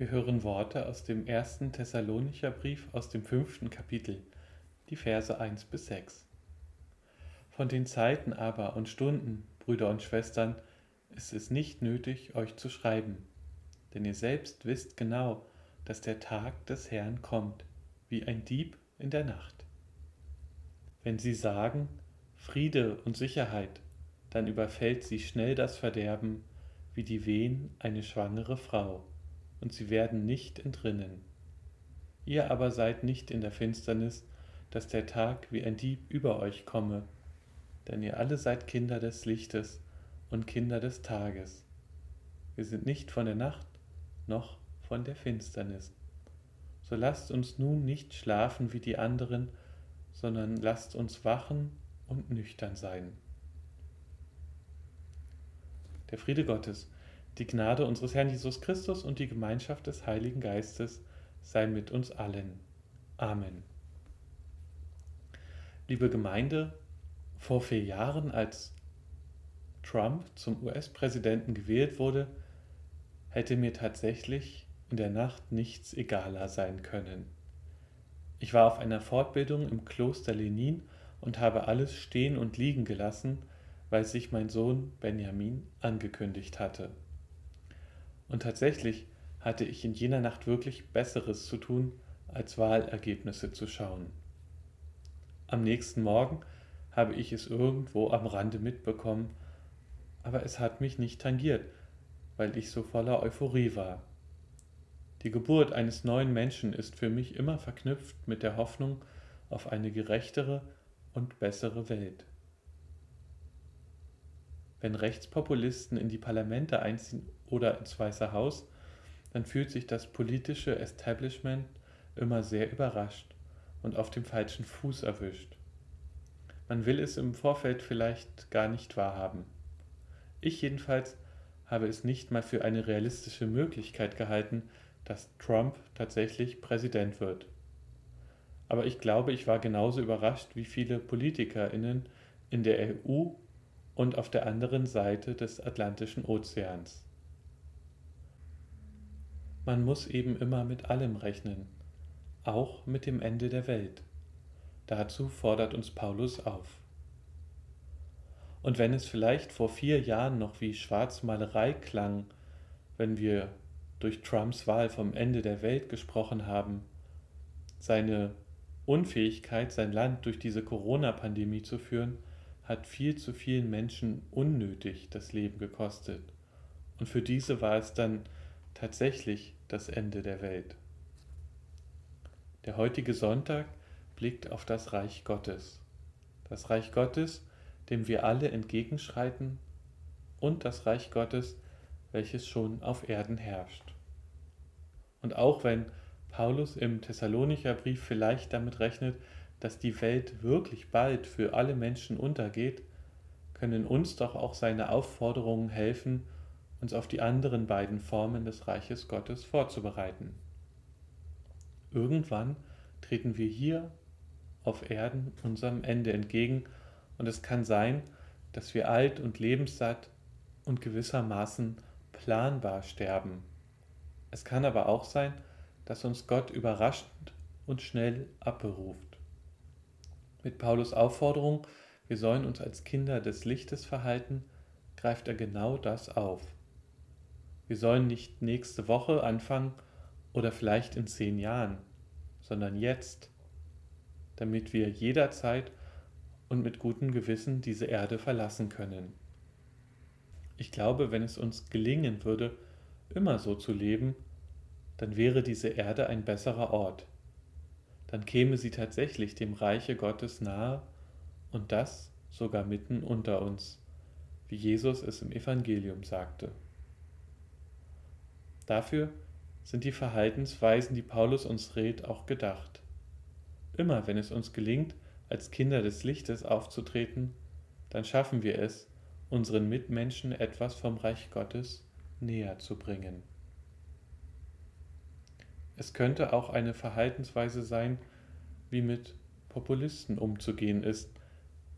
Wir hören Worte aus dem ersten Thessalonicher Brief aus dem fünften Kapitel, die Verse 1 bis 6. Von den Zeiten aber und Stunden, Brüder und Schwestern, ist es nicht nötig, euch zu schreiben, denn ihr selbst wisst genau, dass der Tag des Herrn kommt, wie ein Dieb in der Nacht. Wenn sie sagen, Friede und Sicherheit, dann überfällt sie schnell das Verderben, wie die Wehen eine schwangere Frau und sie werden nicht entrinnen. Ihr aber seid nicht in der Finsternis, dass der Tag wie ein Dieb über euch komme, denn ihr alle seid Kinder des Lichtes und Kinder des Tages. Wir sind nicht von der Nacht noch von der Finsternis. So lasst uns nun nicht schlafen wie die anderen, sondern lasst uns wachen und nüchtern sein. Der Friede Gottes, die Gnade unseres Herrn Jesus Christus und die Gemeinschaft des Heiligen Geistes sei mit uns allen. Amen. Liebe Gemeinde, vor vier Jahren, als Trump zum US-Präsidenten gewählt wurde, hätte mir tatsächlich in der Nacht nichts egaler sein können. Ich war auf einer Fortbildung im Kloster Lenin und habe alles stehen und liegen gelassen, weil sich mein Sohn Benjamin angekündigt hatte. Und tatsächlich hatte ich in jener Nacht wirklich Besseres zu tun, als Wahlergebnisse zu schauen. Am nächsten Morgen habe ich es irgendwo am Rande mitbekommen, aber es hat mich nicht tangiert, weil ich so voller Euphorie war. Die Geburt eines neuen Menschen ist für mich immer verknüpft mit der Hoffnung auf eine gerechtere und bessere Welt. Wenn Rechtspopulisten in die Parlamente einziehen oder ins Weiße Haus, dann fühlt sich das politische Establishment immer sehr überrascht und auf dem falschen Fuß erwischt. Man will es im Vorfeld vielleicht gar nicht wahrhaben. Ich jedenfalls habe es nicht mal für eine realistische Möglichkeit gehalten, dass Trump tatsächlich Präsident wird. Aber ich glaube, ich war genauso überrascht wie viele Politikerinnen in der EU und auf der anderen Seite des Atlantischen Ozeans. Man muss eben immer mit allem rechnen, auch mit dem Ende der Welt. Dazu fordert uns Paulus auf. Und wenn es vielleicht vor vier Jahren noch wie Schwarzmalerei klang, wenn wir durch Trumps Wahl vom Ende der Welt gesprochen haben, seine Unfähigkeit, sein Land durch diese Corona-Pandemie zu führen, hat viel zu vielen Menschen unnötig das Leben gekostet. Und für diese war es dann tatsächlich das Ende der Welt. Der heutige Sonntag blickt auf das Reich Gottes. Das Reich Gottes, dem wir alle entgegenschreiten, und das Reich Gottes, welches schon auf Erden herrscht. Und auch wenn Paulus im Thessalonicher Brief vielleicht damit rechnet, dass die Welt wirklich bald für alle Menschen untergeht, können uns doch auch seine Aufforderungen helfen, uns auf die anderen beiden Formen des Reiches Gottes vorzubereiten. Irgendwann treten wir hier auf Erden unserem Ende entgegen und es kann sein, dass wir alt und lebenssatt und gewissermaßen planbar sterben. Es kann aber auch sein, dass uns Gott überraschend und schnell abberuft. Mit Paulus Aufforderung, wir sollen uns als Kinder des Lichtes verhalten, greift er genau das auf. Wir sollen nicht nächste Woche anfangen oder vielleicht in zehn Jahren, sondern jetzt, damit wir jederzeit und mit gutem Gewissen diese Erde verlassen können. Ich glaube, wenn es uns gelingen würde, immer so zu leben, dann wäre diese Erde ein besserer Ort dann käme sie tatsächlich dem Reiche Gottes nahe und das sogar mitten unter uns, wie Jesus es im Evangelium sagte. Dafür sind die Verhaltensweisen, die Paulus uns rät, auch gedacht. Immer wenn es uns gelingt, als Kinder des Lichtes aufzutreten, dann schaffen wir es, unseren Mitmenschen etwas vom Reich Gottes näher zu bringen. Es könnte auch eine Verhaltensweise sein, wie mit Populisten umzugehen ist,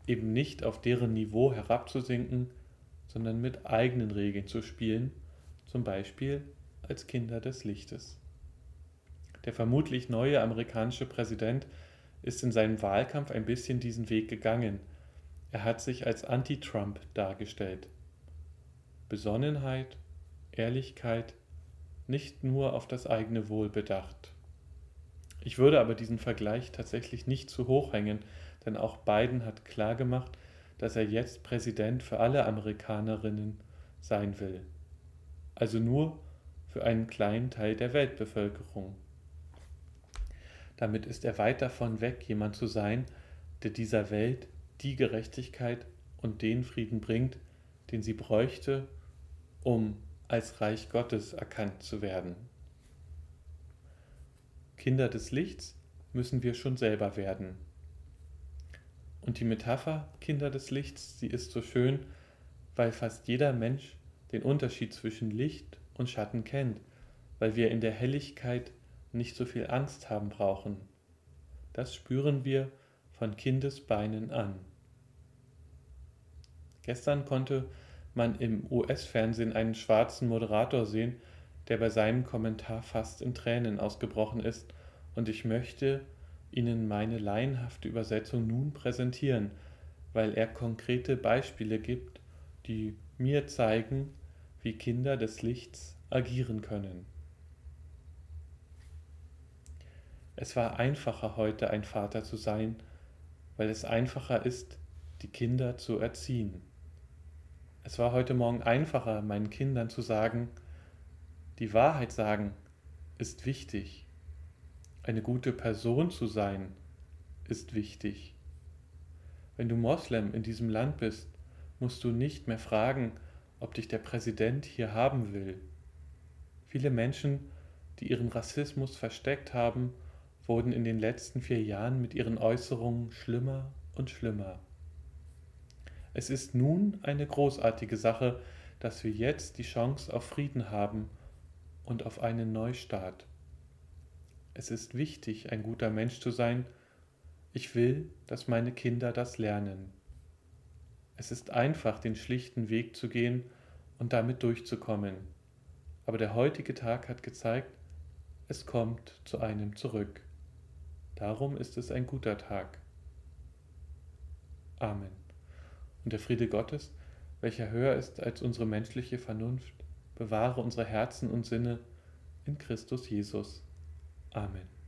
eben nicht auf deren Niveau herabzusinken, sondern mit eigenen Regeln zu spielen, zum Beispiel als Kinder des Lichtes. Der vermutlich neue amerikanische Präsident ist in seinem Wahlkampf ein bisschen diesen Weg gegangen. Er hat sich als Anti-Trump dargestellt. Besonnenheit, Ehrlichkeit, nicht nur auf das eigene Wohl bedacht. Ich würde aber diesen Vergleich tatsächlich nicht zu hoch hängen, denn auch Biden hat klargemacht, dass er jetzt Präsident für alle Amerikanerinnen sein will. Also nur für einen kleinen Teil der Weltbevölkerung. Damit ist er weit davon weg, jemand zu sein, der dieser Welt die Gerechtigkeit und den Frieden bringt, den sie bräuchte, um als Reich Gottes erkannt zu werden. Kinder des Lichts müssen wir schon selber werden. Und die Metapher Kinder des Lichts, sie ist so schön, weil fast jeder Mensch den Unterschied zwischen Licht und Schatten kennt, weil wir in der Helligkeit nicht so viel Angst haben brauchen. Das spüren wir von Kindesbeinen an. Gestern konnte man im US-Fernsehen einen schwarzen Moderator sehen, der bei seinem Kommentar fast in Tränen ausgebrochen ist, und ich möchte Ihnen meine laienhafte Übersetzung nun präsentieren, weil er konkrete Beispiele gibt, die mir zeigen, wie Kinder des Lichts agieren können. Es war einfacher heute ein Vater zu sein, weil es einfacher ist, die Kinder zu erziehen. Es war heute Morgen einfacher, meinen Kindern zu sagen, die Wahrheit sagen ist wichtig. Eine gute Person zu sein ist wichtig. Wenn du Moslem in diesem Land bist, musst du nicht mehr fragen, ob dich der Präsident hier haben will. Viele Menschen, die ihren Rassismus versteckt haben, wurden in den letzten vier Jahren mit ihren Äußerungen schlimmer und schlimmer. Es ist nun eine großartige Sache, dass wir jetzt die Chance auf Frieden haben und auf einen Neustart. Es ist wichtig, ein guter Mensch zu sein. Ich will, dass meine Kinder das lernen. Es ist einfach, den schlichten Weg zu gehen und damit durchzukommen. Aber der heutige Tag hat gezeigt, es kommt zu einem zurück. Darum ist es ein guter Tag. Amen. Und der Friede Gottes, welcher höher ist als unsere menschliche Vernunft, bewahre unsere Herzen und Sinne in Christus Jesus. Amen.